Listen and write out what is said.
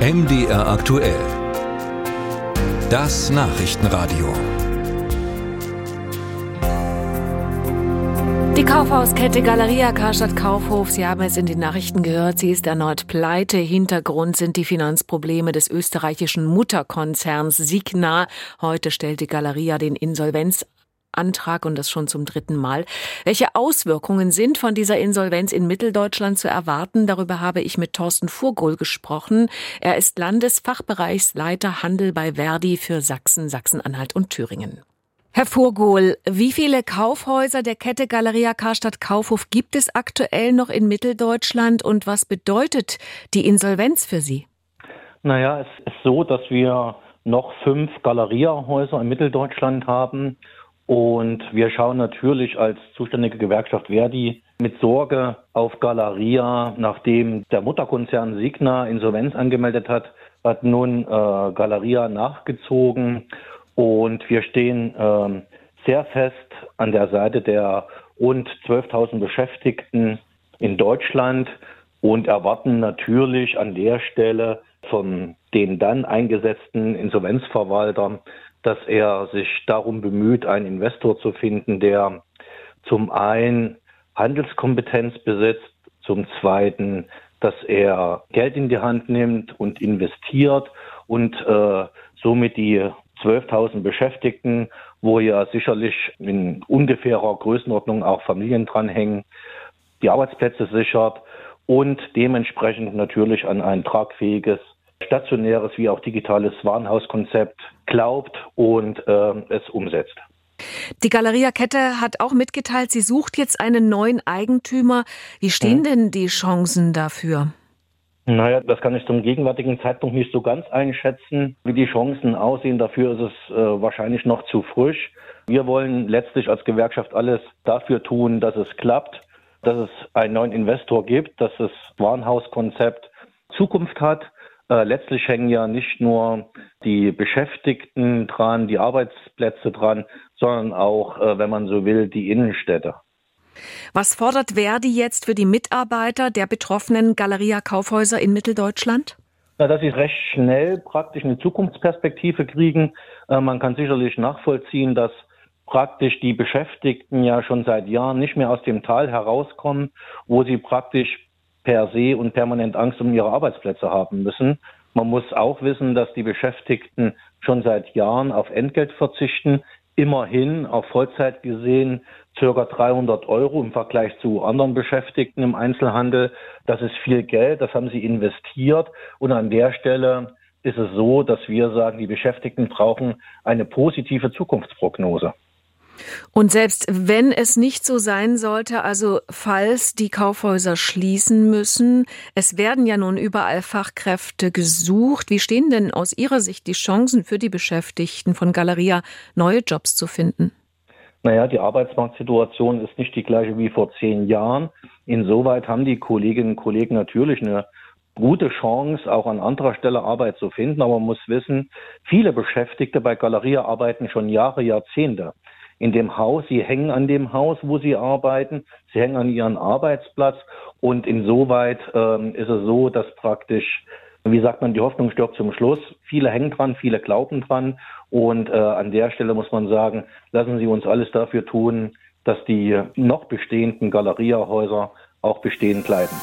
MDR aktuell. Das Nachrichtenradio. Die Kaufhauskette Galeria Karstadt Kaufhof, Sie haben es in den Nachrichten gehört, sie ist erneut pleite. Hintergrund sind die Finanzprobleme des österreichischen Mutterkonzerns Signa. Heute stellt die Galeria den Insolvenz Antrag und das schon zum dritten Mal. Welche Auswirkungen sind von dieser Insolvenz in Mitteldeutschland zu erwarten? Darüber habe ich mit Thorsten Furgol gesprochen. Er ist Landesfachbereichsleiter Handel bei Verdi für Sachsen, Sachsen-Anhalt und Thüringen. Herr Furgol, wie viele Kaufhäuser der Kette Galeria Karstadt Kaufhof gibt es aktuell noch in Mitteldeutschland und was bedeutet die Insolvenz für Sie? Naja, es ist so, dass wir noch fünf Galeriahäuser in Mitteldeutschland haben und wir schauen natürlich als zuständige Gewerkschaft Verdi mit Sorge auf Galeria, nachdem der Mutterkonzern Signa Insolvenz angemeldet hat, hat nun äh, Galeria nachgezogen. Und wir stehen äh, sehr fest an der Seite der rund 12.000 Beschäftigten in Deutschland und erwarten natürlich an der Stelle von den dann eingesetzten Insolvenzverwaltern dass er sich darum bemüht, einen Investor zu finden, der zum einen Handelskompetenz besitzt, zum zweiten, dass er Geld in die Hand nimmt und investiert und äh, somit die 12.000 Beschäftigten, wo ja sicherlich in ungefährer Größenordnung auch Familien dranhängen, die Arbeitsplätze sichert und dementsprechend natürlich an ein tragfähiges stationäres wie auch digitales Warenhauskonzept glaubt und äh, es umsetzt. Die Galeria-Kette hat auch mitgeteilt, sie sucht jetzt einen neuen Eigentümer. Wie stehen hm. denn die Chancen dafür? Naja, das kann ich zum gegenwärtigen Zeitpunkt nicht so ganz einschätzen, wie die Chancen aussehen. Dafür ist es äh, wahrscheinlich noch zu frisch. Wir wollen letztlich als Gewerkschaft alles dafür tun, dass es klappt, dass es einen neuen Investor gibt, dass das Warenhauskonzept Zukunft hat letztlich hängen ja nicht nur die Beschäftigten dran, die Arbeitsplätze dran, sondern auch, äh, wenn man so will, die Innenstädte. Was fordert Verdi jetzt für die Mitarbeiter der betroffenen Galeria-Kaufhäuser in Mitteldeutschland? Ja, dass sie recht schnell praktisch eine Zukunftsperspektive kriegen. Äh, man kann sicherlich nachvollziehen, dass praktisch die Beschäftigten ja schon seit Jahren nicht mehr aus dem Tal herauskommen, wo sie praktisch per se und permanent Angst um ihre Arbeitsplätze haben müssen. Man muss auch wissen, dass die Beschäftigten schon seit Jahren auf Entgelt verzichten. Immerhin auf Vollzeit gesehen circa 300 Euro im Vergleich zu anderen Beschäftigten im Einzelhandel. Das ist viel Geld, das haben sie investiert. Und an der Stelle ist es so, dass wir sagen, die Beschäftigten brauchen eine positive Zukunftsprognose. Und selbst wenn es nicht so sein sollte, also falls die Kaufhäuser schließen müssen, es werden ja nun überall Fachkräfte gesucht. Wie stehen denn aus Ihrer Sicht die Chancen für die Beschäftigten von Galeria, neue Jobs zu finden? Naja, die Arbeitsmarktsituation ist nicht die gleiche wie vor zehn Jahren. Insoweit haben die Kolleginnen und Kollegen natürlich eine gute Chance, auch an anderer Stelle Arbeit zu finden. Aber man muss wissen, viele Beschäftigte bei Galeria arbeiten schon Jahre, Jahrzehnte in dem Haus, sie hängen an dem Haus, wo sie arbeiten, sie hängen an ihren Arbeitsplatz und insoweit ähm, ist es so, dass praktisch, wie sagt man, die Hoffnung stirbt zum Schluss. Viele hängen dran, viele glauben dran und äh, an der Stelle muss man sagen, lassen Sie uns alles dafür tun, dass die noch bestehenden Galeriahäuser auch bestehen bleiben.